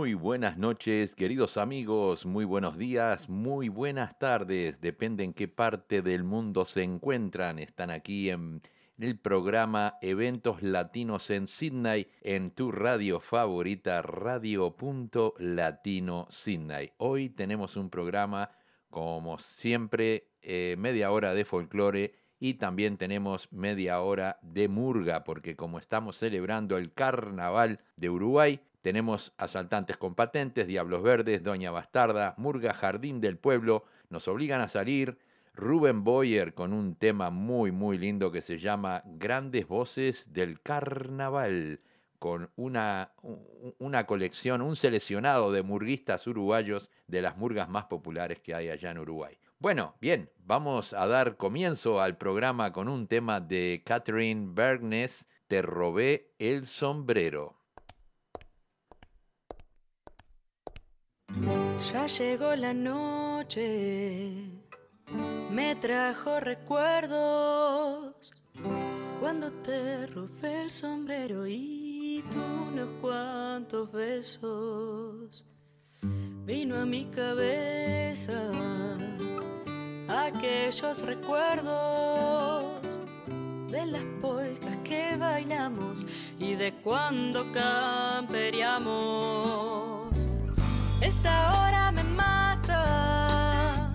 Muy buenas noches, queridos amigos, muy buenos días, muy buenas tardes, depende en qué parte del mundo se encuentran. Están aquí en el programa Eventos Latinos en Sydney, en tu radio favorita, Radio.Latino Sydney. Hoy tenemos un programa, como siempre, eh, media hora de folclore y también tenemos media hora de murga, porque como estamos celebrando el carnaval de Uruguay, tenemos asaltantes con patentes, Diablos Verdes, Doña Bastarda, Murga Jardín del Pueblo, nos obligan a salir. Rubén Boyer con un tema muy muy lindo que se llama Grandes Voces del Carnaval, con una, una colección, un seleccionado de murguistas uruguayos de las murgas más populares que hay allá en Uruguay. Bueno, bien, vamos a dar comienzo al programa con un tema de Catherine Bergnes, Te robé el sombrero. Ya llegó la noche, me trajo recuerdos cuando te robé el sombrero y tú unos cuantos besos. Vino a mi cabeza aquellos recuerdos de las polcas que bailamos y de cuando camperiamos. Esta hora me mata,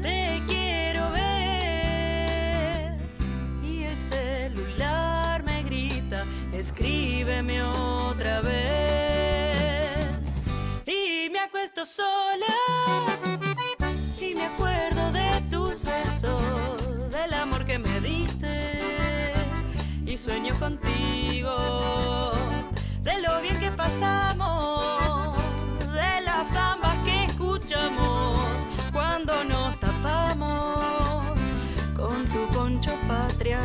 te quiero ver. Y el celular me grita, escríbeme otra vez. Y me acuesto sola y me acuerdo de tus besos, del amor que me diste. Y sueño contigo, de lo bien que pasamos zambas que escuchamos cuando nos tapamos con tu concho patria.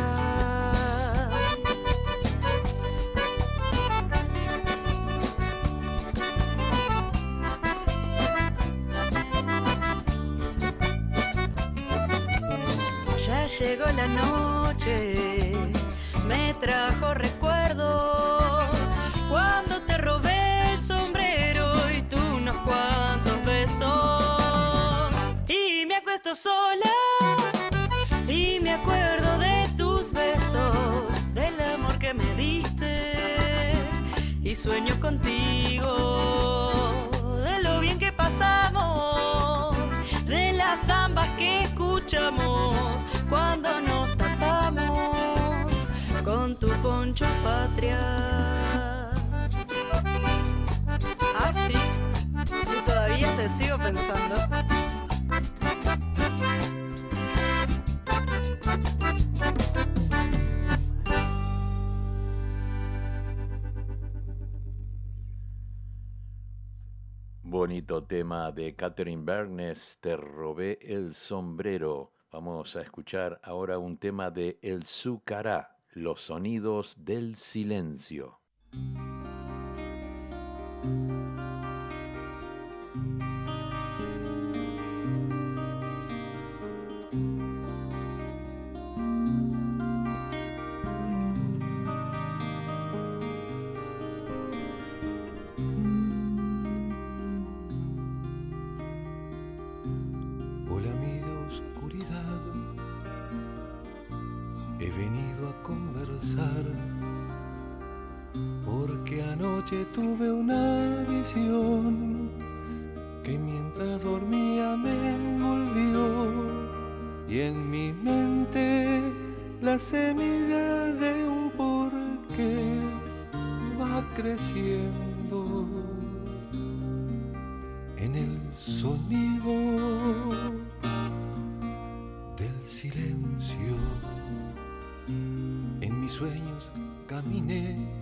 Ya llegó la noche, me trajo recuerdos Sola y me acuerdo de tus besos, del amor que me diste. Y sueño contigo, de lo bien que pasamos, de las zambas que escuchamos cuando nos tapamos con tu poncho patria. Así. Ah, y todavía te sigo pensando. Bonito tema de Catherine Bernes, Te robé el sombrero. Vamos a escuchar ahora un tema de El Zucará, Los sonidos del silencio. tuve una visión que mientras dormía me envolvió y en mi mente la semilla de un porqué va creciendo en el sonido del silencio. En mis sueños caminé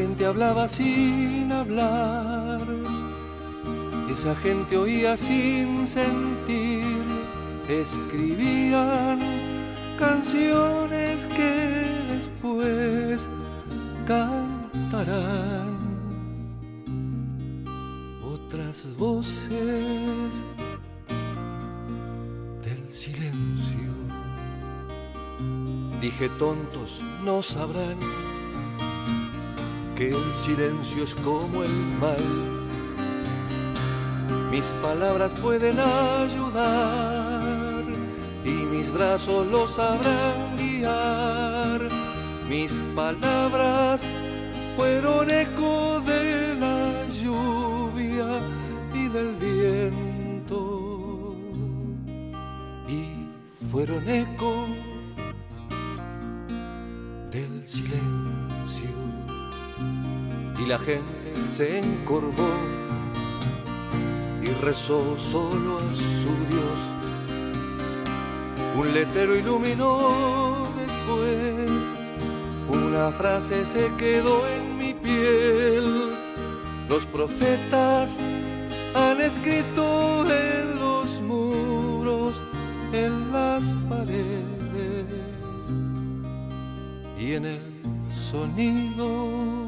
gente hablaba sin hablar, esa gente oía sin sentir, escribían canciones que después cantarán. Otras voces del silencio. Dije tontos no sabrán que el silencio es como el mal. Mis palabras pueden ayudar y mis brazos los sabrán guiar. Mis palabras fueron eco de la lluvia y del viento y fueron eco la gente se encorvó y rezó solo a su Dios. Un letrero iluminó después, una frase se quedó en mi piel. Los profetas han escrito en los muros, en las paredes y en el sonido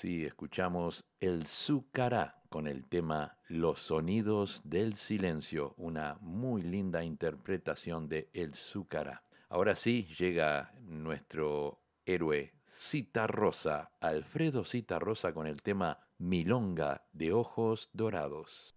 así escuchamos el Zúcara con el tema Los sonidos del silencio, una muy linda interpretación de El Zúcara. Ahora sí llega nuestro héroe Cita Rosa, Alfredo Cita Rosa con el tema Milonga de ojos dorados.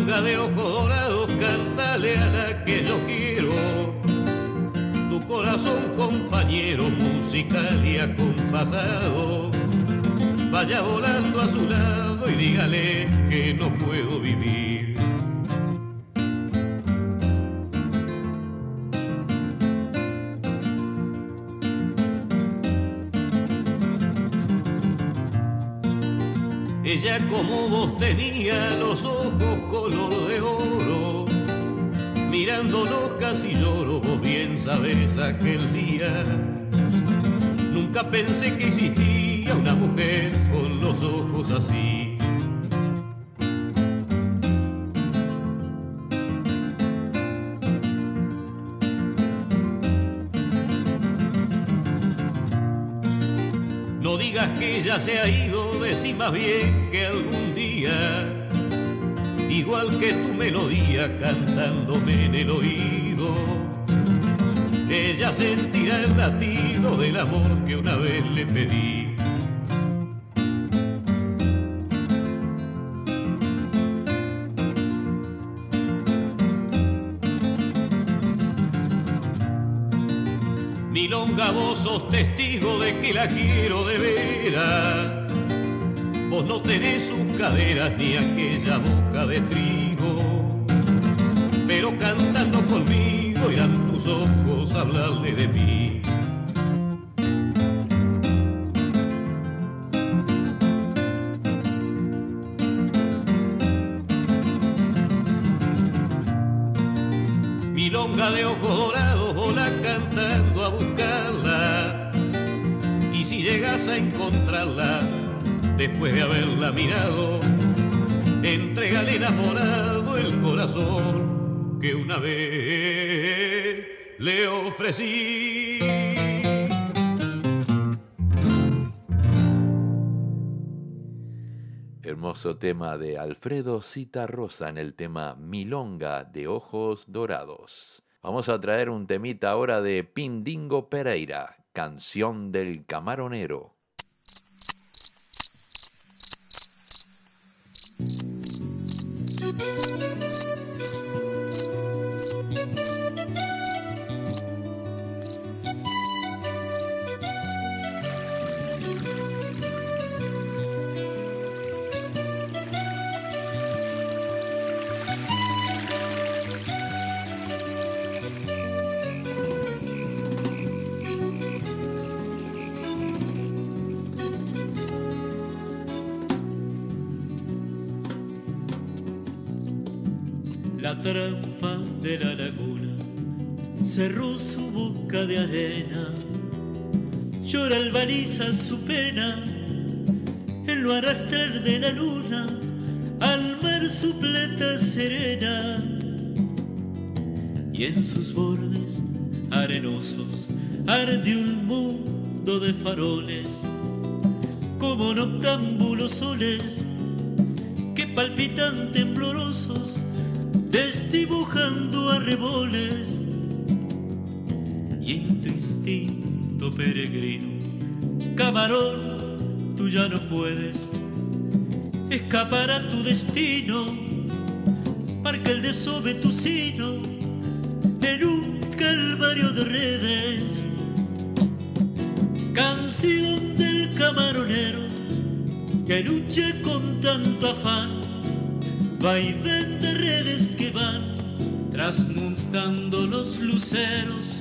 Milonga de ojos dorados, cántale a la que yo quiero. Tu corazón, compañero, musical y acompasado. Vaya volando a su lado y dígale que no puedo vivir. Ella como vos tenía los ojos color de oro, mirándonos casi lloro, vos bien sabes aquel día. Nunca pensé que existía una mujer con los ojos así. Que ya se ha ido, decí más bien que algún día, igual que tu melodía cantándome en el oído, ella sentirá el latido del amor que una vez le pedí. Vos sos testigo de que la quiero de veras. Vos no tenés sus caderas ni aquella boca de trigo. Pero cantando conmigo irán tus ojos a hablarle de mí. Después de haberla mirado, entrégale enamorado el corazón que una vez le ofrecí. hermoso tema de Alfredo Rosa en el tema Milonga de Ojos Dorados. Vamos a traer un temita ahora de Pindingo Pereira, Canción del Camaronero. Su pena en lo arrastrar de la luna al mar su plata serena y en sus bordes arenosos arde un mundo de faroles como noctámbulos soles que palpitan camarón, tú ya no puedes escapar a tu destino, marca el desove tu sino en un calvario de redes, canción del camaronero que lucha con tanto afán. Vaivén de redes que van transmutando los luceros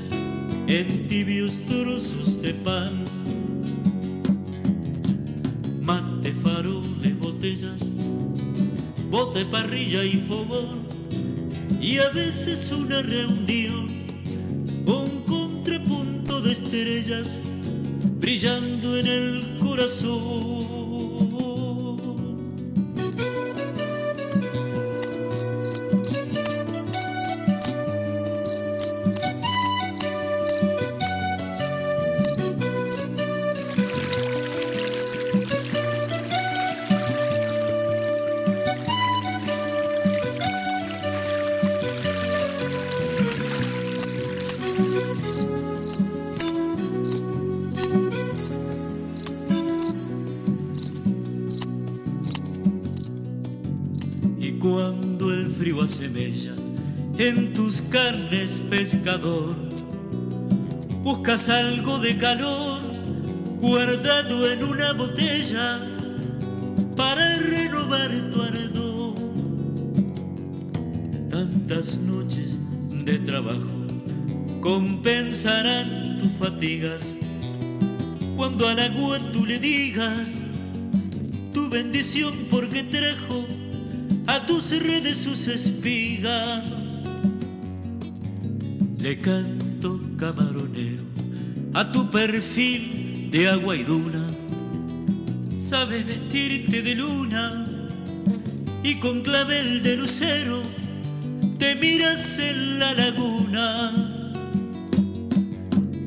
en tibios trozos de pan. Bote, parrilla y fogón, y a veces una reunión con contrapunto de estrellas brillando en el corazón. Buscas algo de calor guardado en una botella para renovar tu ardor. Tantas noches de trabajo compensarán tus fatigas cuando al agua tú le digas tu bendición porque trajo a tus redes sus espigas le canto camaronero a tu perfil de agua y duna. Sabes vestirte de luna y con clavel de lucero te miras en la laguna.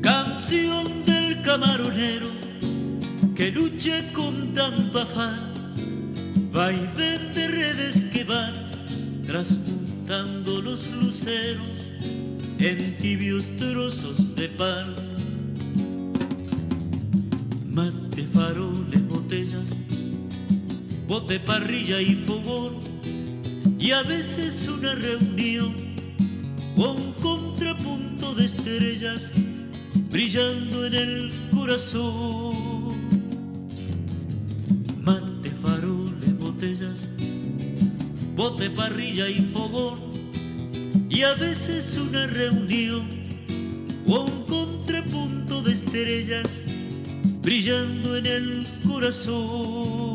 Canción del camaronero que lucha con tanto afán, va y vende redes que van transmutando los luceros en tibios trozos de pan. Mate, faroles, botellas, bote, parrilla y fogón, y a veces una reunión con un contrapunto de estrellas brillando en el corazón. Mate, faroles, botellas, bote, parrilla y fogón y a veces una reunión o un contrapunto de estrellas brillando en el corazón.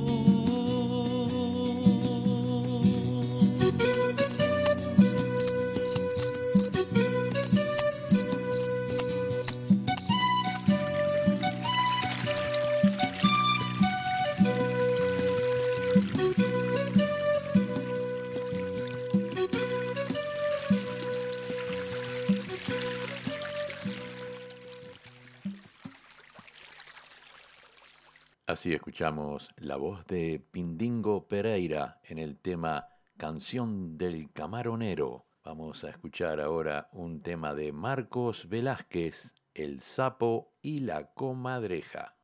La voz de Pindingo Pereira en el tema Canción del Camaronero. Vamos a escuchar ahora un tema de Marcos Velázquez, El sapo y la comadreja.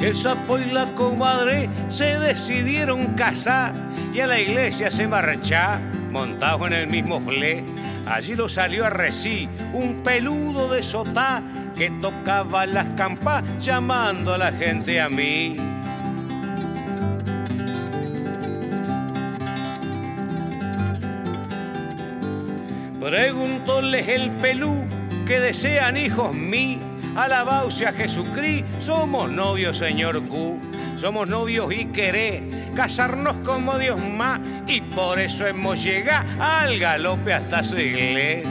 El sapo y la comadre se decidieron casar y a la iglesia se marcha, montado en el mismo fle. Allí lo salió a reci un peludo de sotá que tocaba las campas llamando a la gente a mí. Preguntóles el pelú que desean hijos mí Alabaos a Jesucristo, somos novios, señor Q. Somos novios y queré casarnos como Dios más. Y por eso hemos llegado al galope hasta iglesia.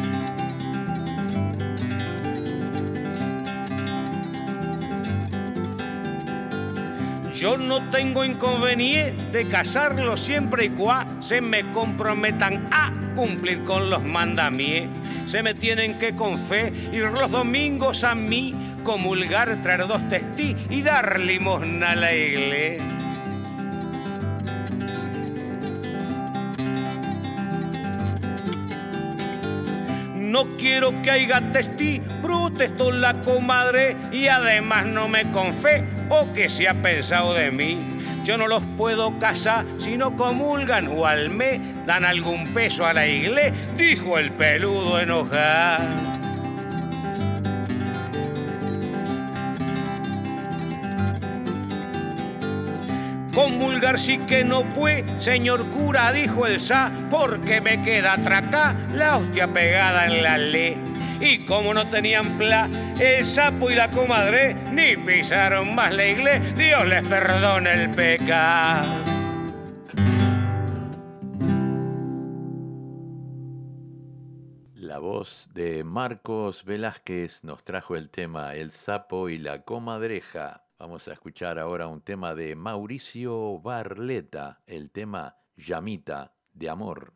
Yo no tengo inconveniente de casarlo siempre y cuando se me comprometan a cumplir con los mandamientos se me tienen que con fe ir los domingos a mí, comulgar, traer dos testí y dar limosna a la iglesia. No quiero que haya testí, protesto la comadre y además no me confe o que se ha pensado de mí. Yo no los puedo casar si no comulgan o al mes dan algún peso a la iglesia, dijo el peludo enojado. Comulgar sí que no puede, señor cura, dijo el sa, porque me queda atracá la hostia pegada en la ley. Y como no tenían pla, el sapo y la comadre ni pisaron más la iglesia, Dios les perdone el pecado. La voz de Marcos Velázquez nos trajo el tema El sapo y la comadreja. Vamos a escuchar ahora un tema de Mauricio Barleta, el tema Llamita de Amor.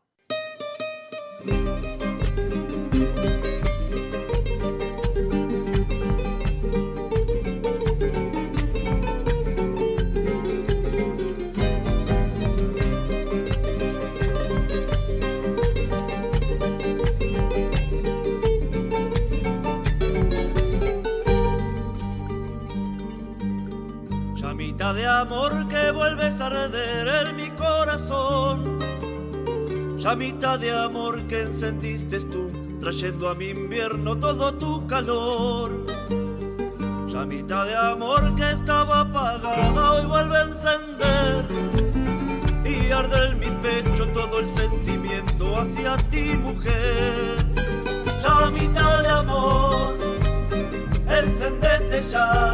Amor que vuelves a arder en mi corazón. Llamita de amor que encendiste tú, trayendo a mi invierno todo tu calor. Llamita de amor que estaba apagada, hoy vuelve a encender. Y arde en mi pecho todo el sentimiento hacia ti, mujer. Llamita de amor, encendete ya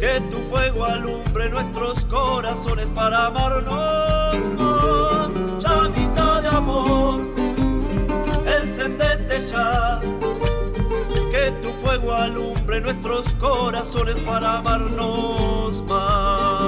que tu fuego alumbre nuestros corazones para amarnos más. Llamita de amor, encendete ya, que tu fuego alumbre nuestros corazones para amarnos más.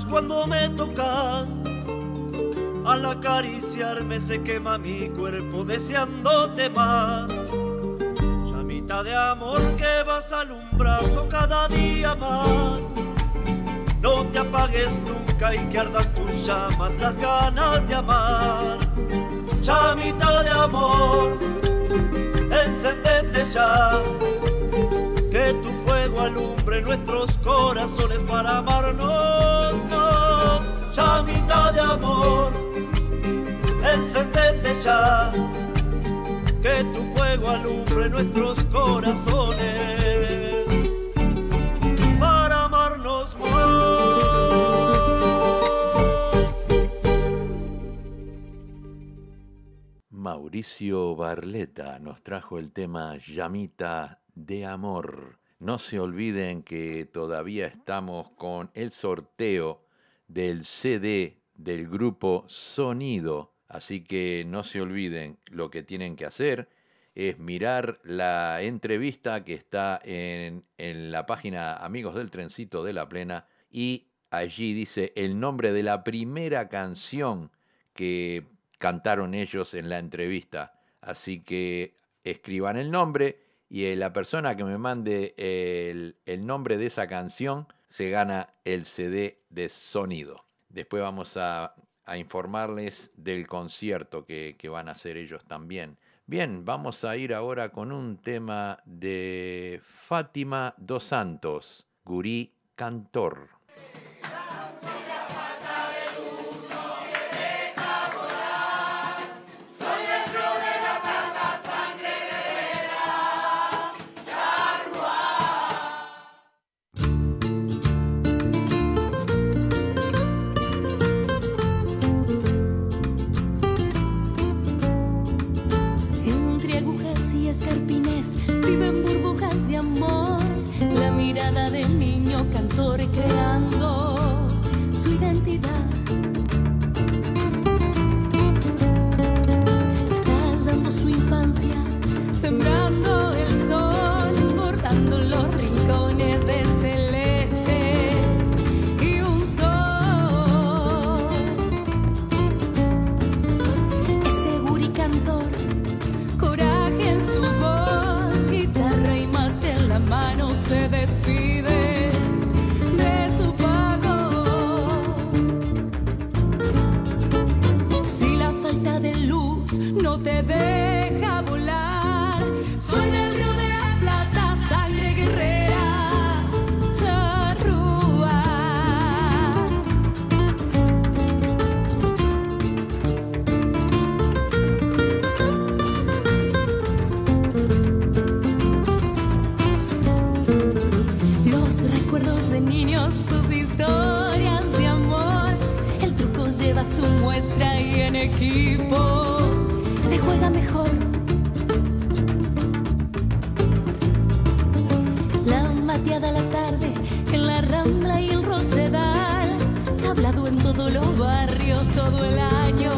Cuando me tocas. Al acariciarme se quema mi cuerpo deseándote más. Llamita de amor que vas alumbrando cada día más. No te apagues nunca y que ardan tus llamas las ganas de amar. Llamita de amor, encendete ya alumbre nuestros corazones para amarnos. Llamita de amor, encendete ya, que tu fuego alumbre nuestros corazones para amarnos Mauricio Barleta nos trajo el tema Llamita de amor. No se olviden que todavía estamos con el sorteo del CD del grupo Sonido. Así que no se olviden, lo que tienen que hacer es mirar la entrevista que está en, en la página Amigos del Trencito de la Plena y allí dice el nombre de la primera canción que cantaron ellos en la entrevista. Así que escriban el nombre y eh, la persona que me mande el, nombre de esa canción se gana el CD de sonido. Después vamos a, a informarles del concierto que, que van a hacer ellos también. Bien, vamos a ir ahora con un tema de Fátima dos Santos, Gurí Cantor. Viven burbujas de amor. La mirada del niño cantor creando su identidad. Tallando su infancia, sembrando te deja volar, soy del río de la Plata, sangre guerrera, charrúa. Los recuerdos de niños, sus historias de amor. El truco lleva su muestra y en equipo se juega mejor. La mateada a la tarde en la rambla y el rosedal. Tablado en todos los barrios todo el año.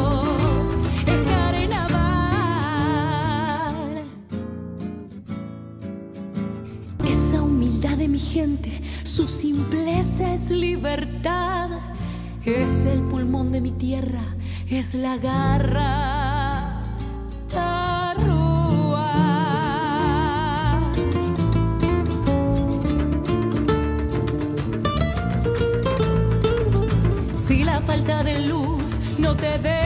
Es carnaval. Esa humildad de mi gente, su simpleza es libertad. Es el pulmón de mi tierra, es la garra. De luz no te deja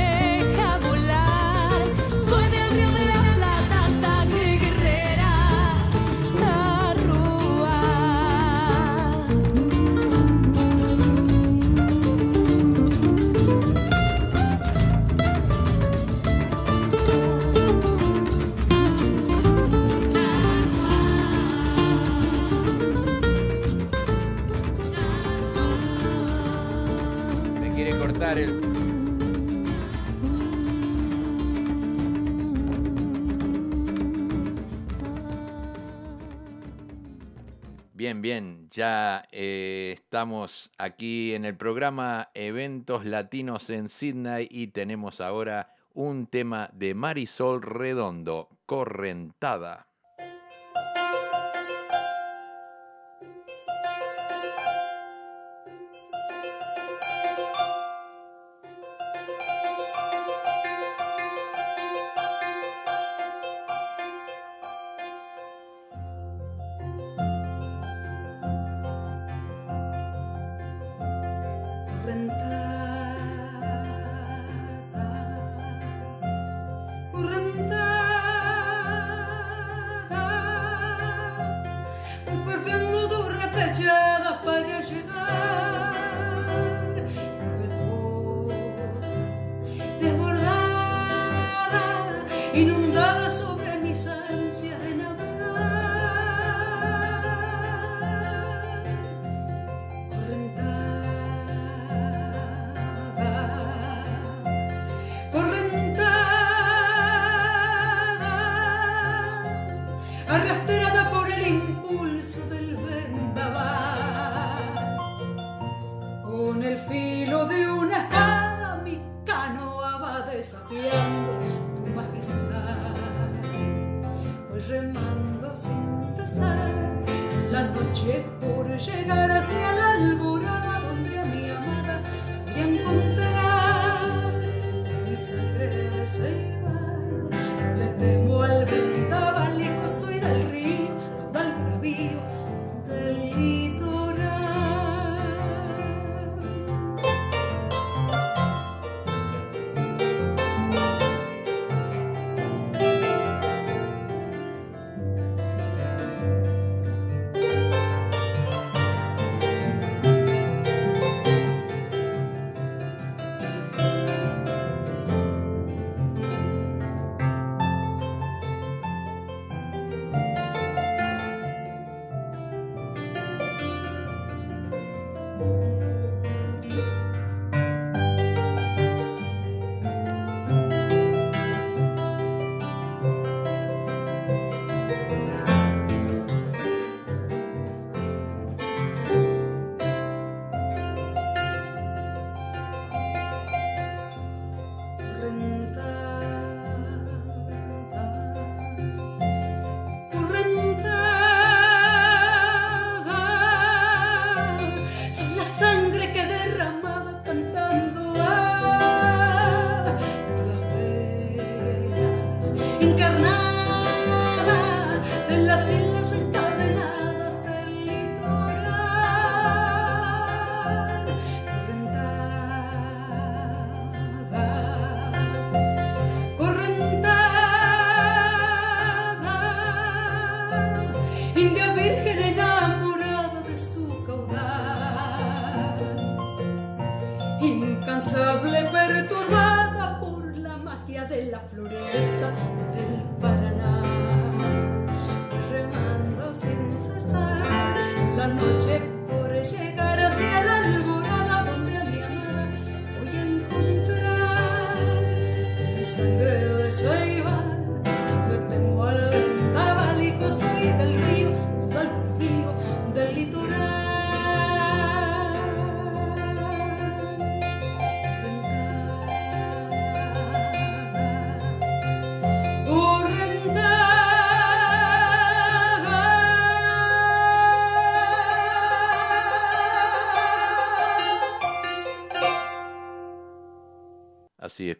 Bien, bien, ya eh, estamos aquí en el programa Eventos Latinos en Sydney y tenemos ahora un tema de Marisol Redondo, Correntada.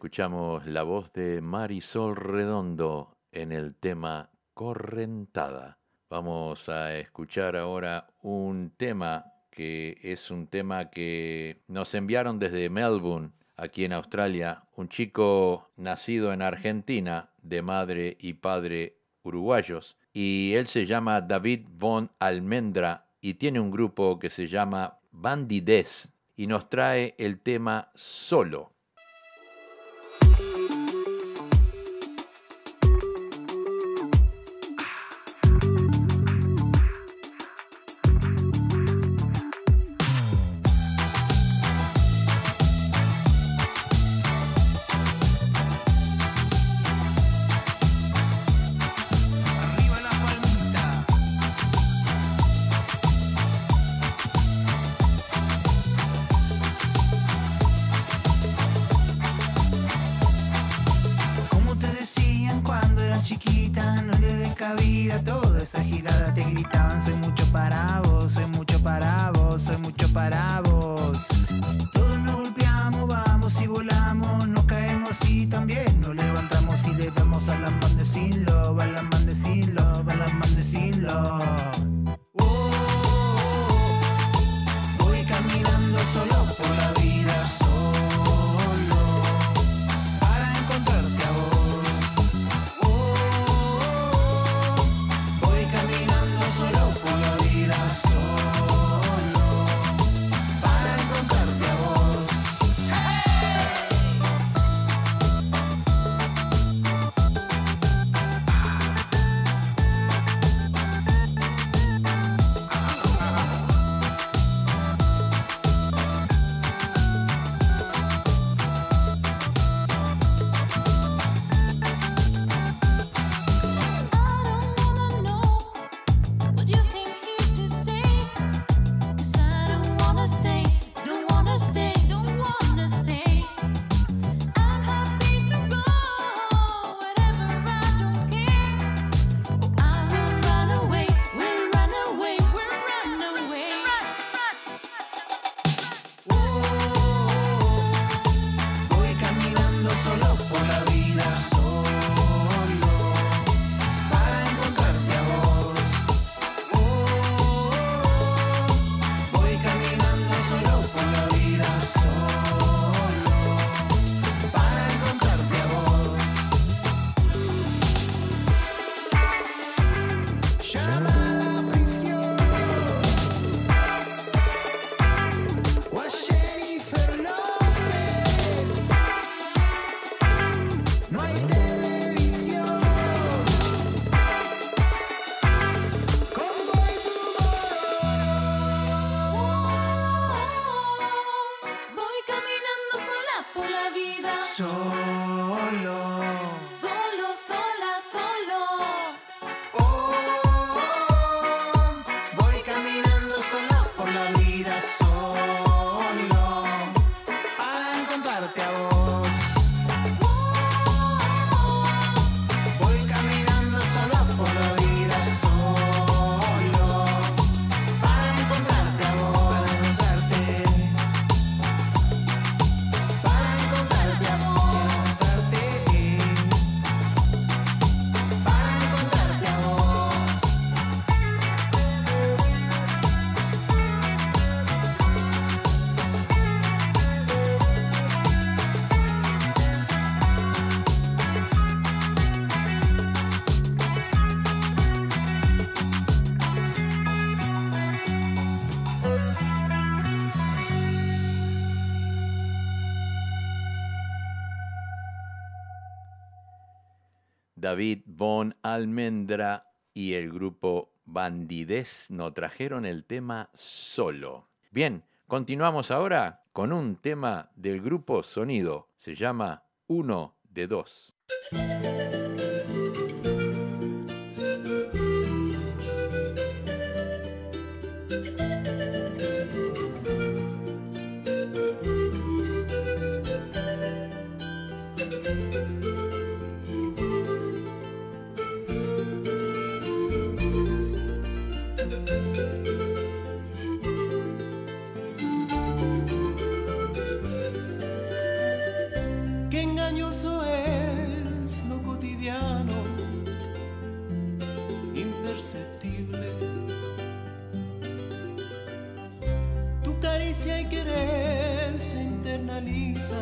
Escuchamos la voz de Marisol Redondo en el tema Correntada. Vamos a escuchar ahora un tema que es un tema que nos enviaron desde Melbourne, aquí en Australia, un chico nacido en Argentina, de madre y padre uruguayos, y él se llama David von Almendra y tiene un grupo que se llama Bandidez y nos trae el tema Solo. David Von Almendra y el grupo Bandidez nos trajeron el tema Solo. Bien, continuamos ahora con un tema del grupo Sonido. Se llama Uno de Dos. Caricia y querer se internaliza,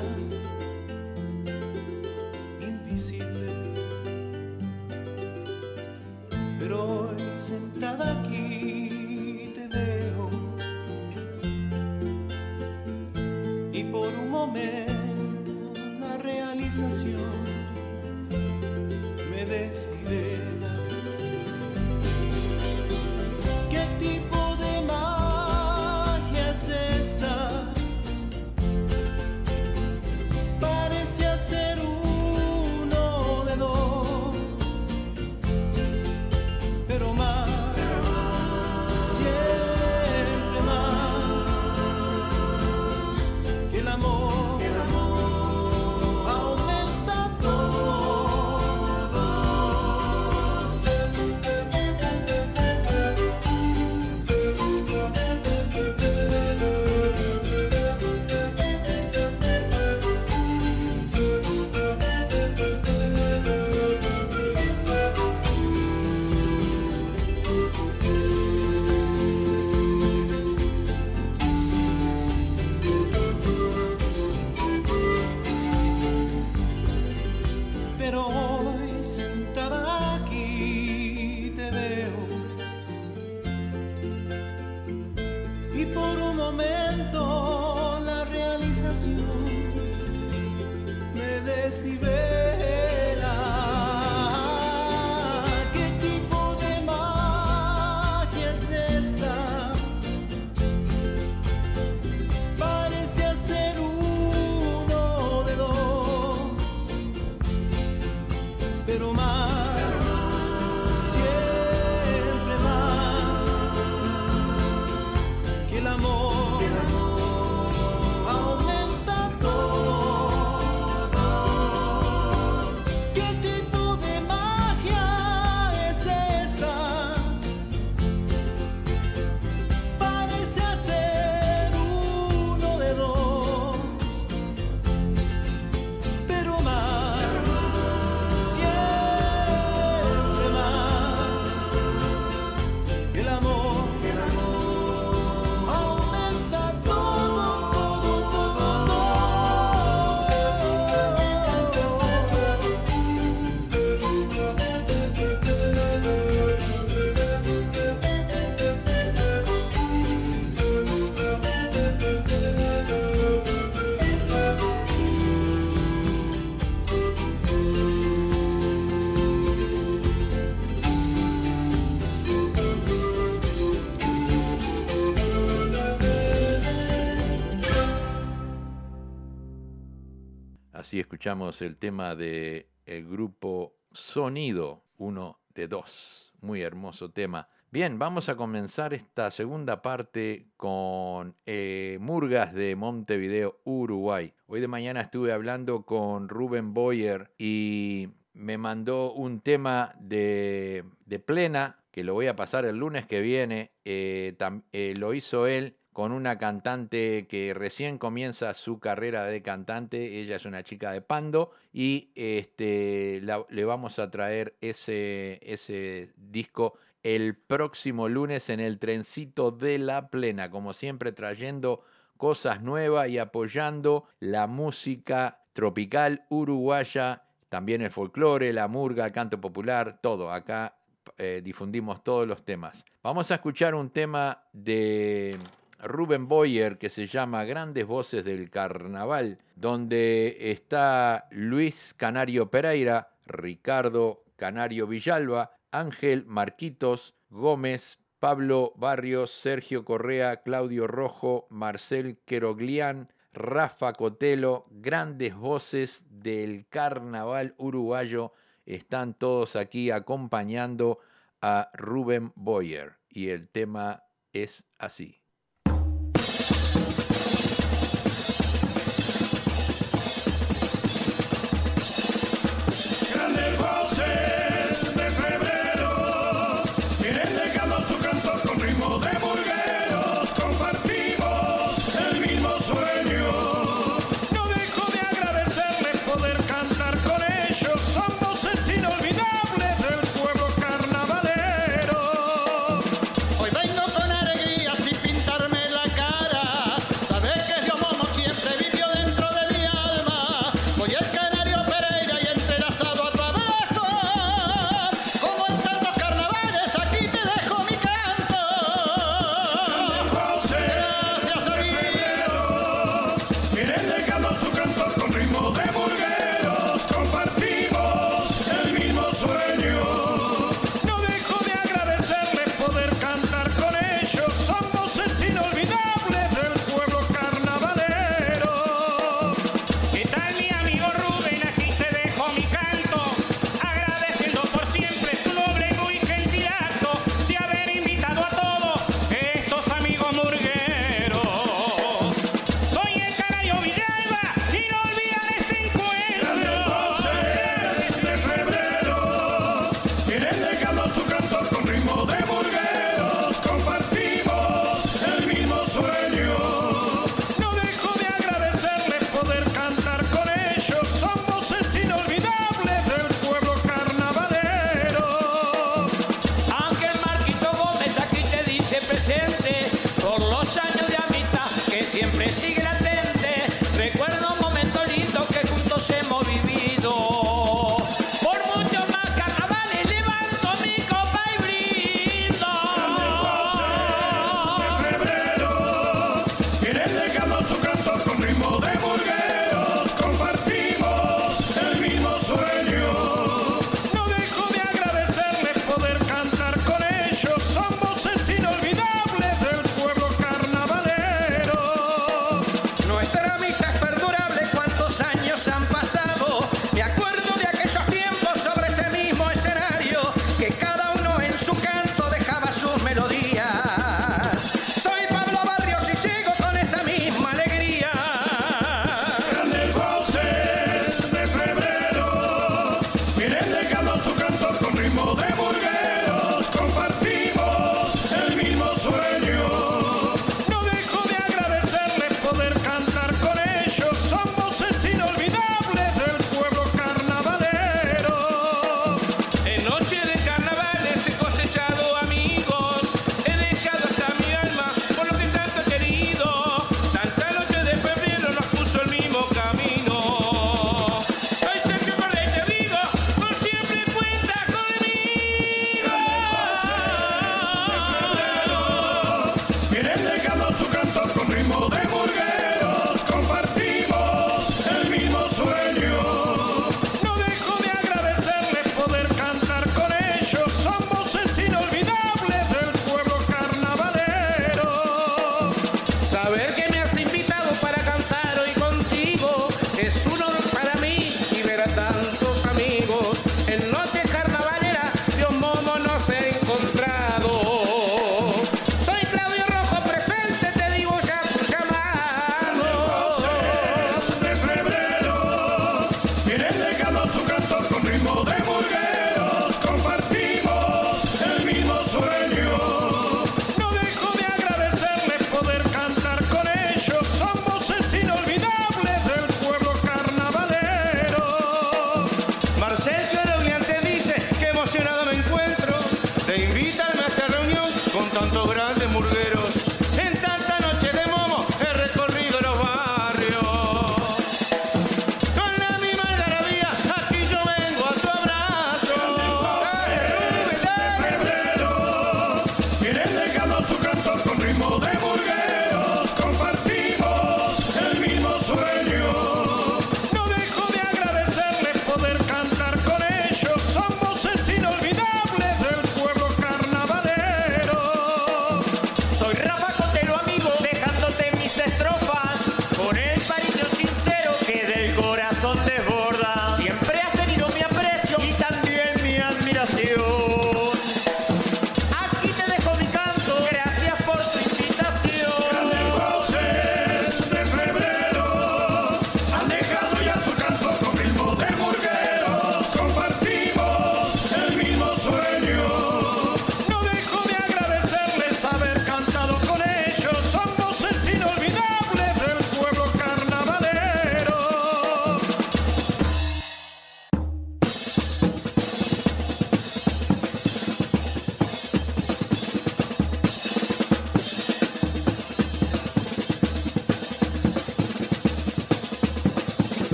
Así escuchamos el tema de el grupo Sonido, uno de dos. Muy hermoso tema. Bien, vamos a comenzar esta segunda parte con eh, Murgas de Montevideo, Uruguay. Hoy de mañana estuve hablando con Rubén Boyer y me mandó un tema de, de plena que lo voy a pasar el lunes que viene. Eh, eh, lo hizo él con una cantante que recién comienza su carrera de cantante. Ella es una chica de Pando y este, le vamos a traer ese, ese disco el próximo lunes en el trencito de la plena, como siempre trayendo cosas nuevas y apoyando la música tropical uruguaya, también el folclore, la murga, el canto popular, todo. Acá eh, difundimos todos los temas. Vamos a escuchar un tema de Rubén Boyer que se llama Grandes Voces del Carnaval, donde está Luis Canario Pereira, Ricardo Canario Villalba, Ángel Marquitos Gómez, Pablo Barrios, Sergio Correa, Claudio Rojo, Marcel Queroglián, Rafa Cotelo, grandes voces del carnaval uruguayo están todos aquí acompañando a Rubén Boyer y el tema es así.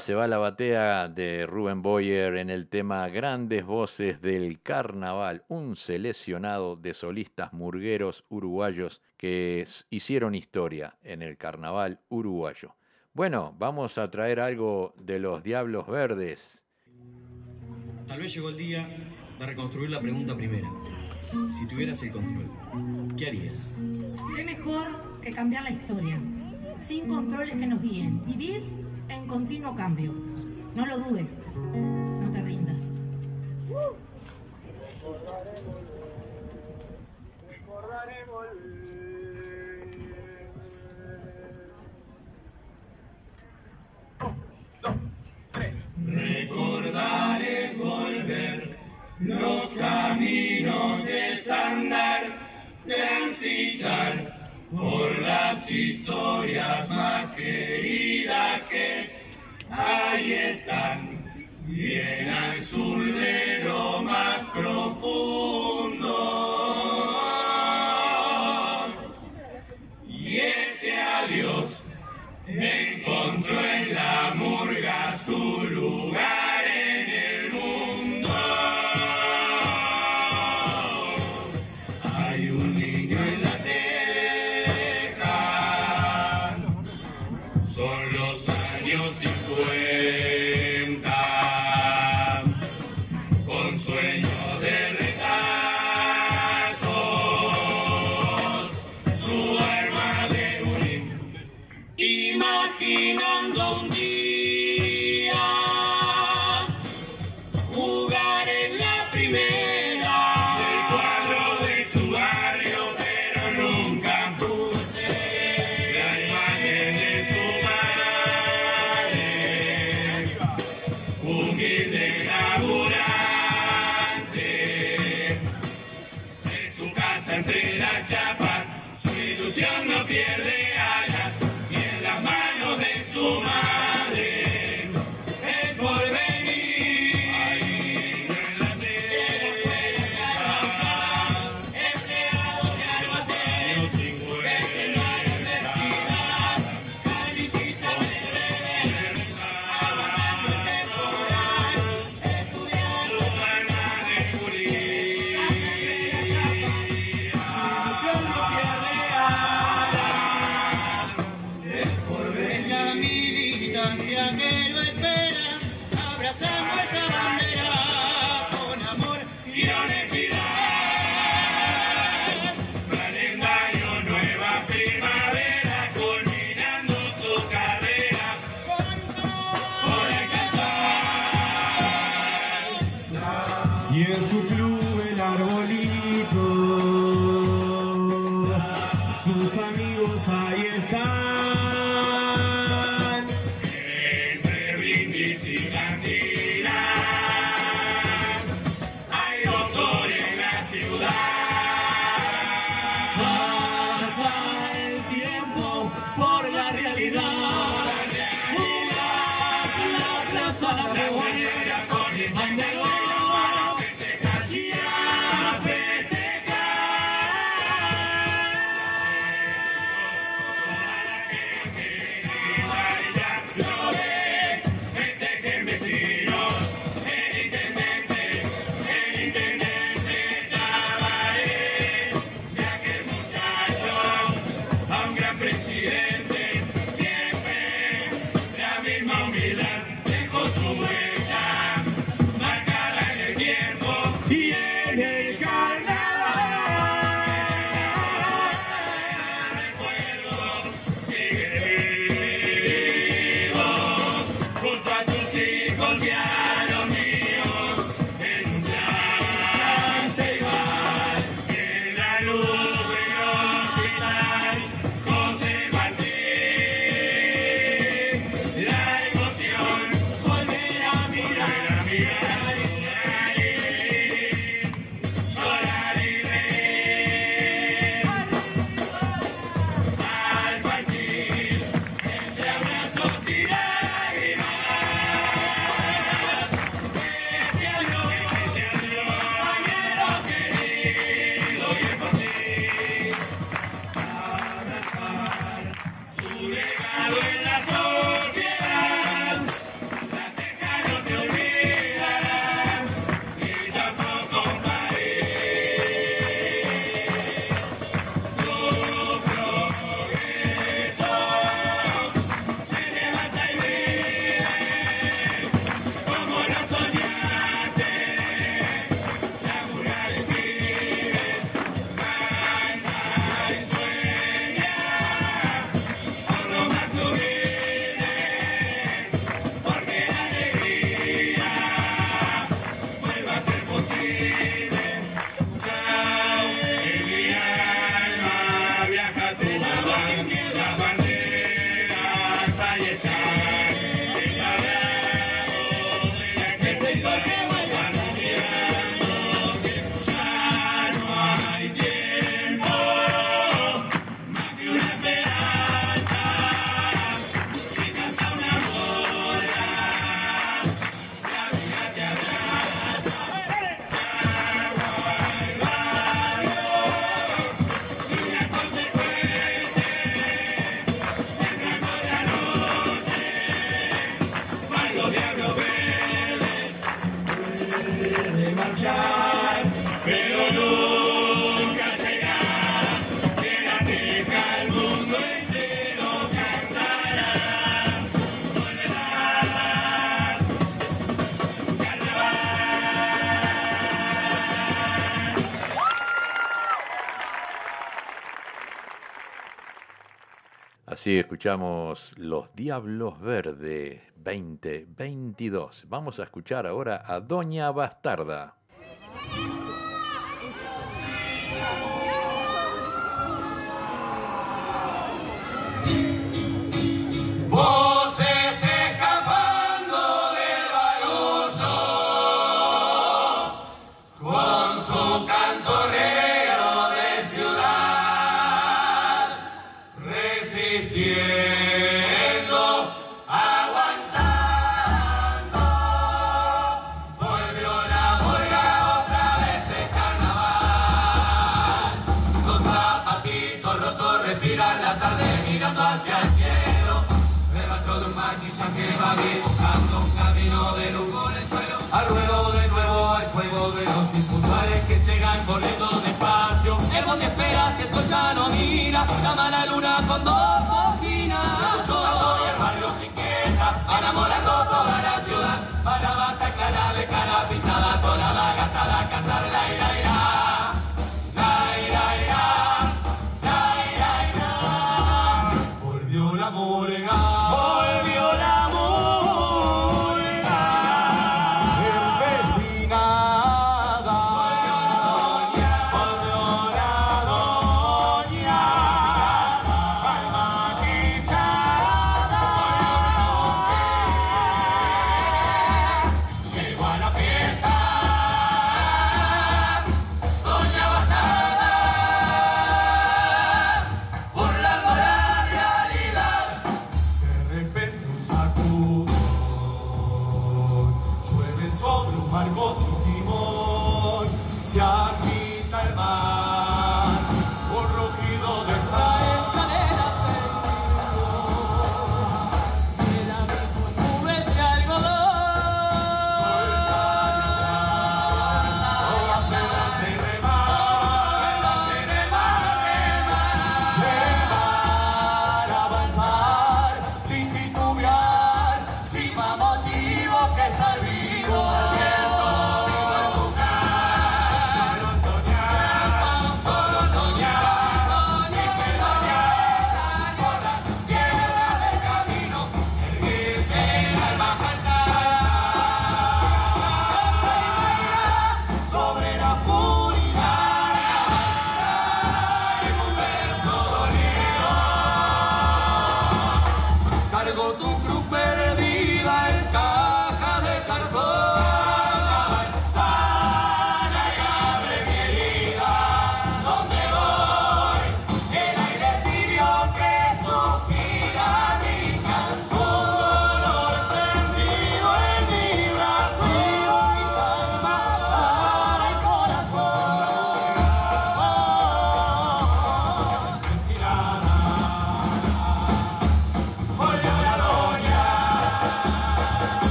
se va la batea de Rubén Boyer en el tema Grandes Voces del Carnaval, un seleccionado de solistas murgueros uruguayos que hicieron historia en el Carnaval uruguayo. Bueno, vamos a traer algo de los Diablos Verdes. Tal vez llegó el día de reconstruir la pregunta primera. Si tuvieras el control, ¿qué harías? ¿Qué mejor que cambiar la historia? Sin controles que nos guíen. Vivir en continuo cambio. No lo dudes, no te rindas. Uh. Recordar es volver los caminos de andar, transitar por las historias más queridas. escuchamos Los Diablos Verde 2022. Vamos a escuchar ahora a Doña Bastarda.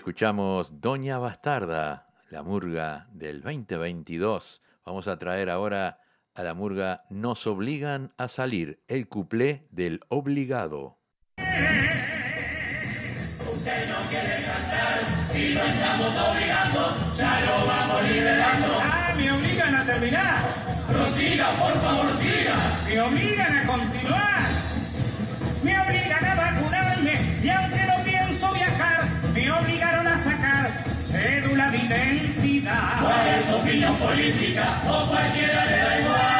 escuchamos Doña Bastarda, la murga del 2022. Vamos a traer ahora a la murga Nos obligan a salir, el cuplé del obligado. Usted no quiere cantar y lo estamos obligando, ya lo vamos liberando. ¡Ah, me obligan a terminar! Prosiga, por favor, siga. Me obligan a continuar. cédula de identidad. ¿Cuál es su opinión política? O cualquiera le da igual.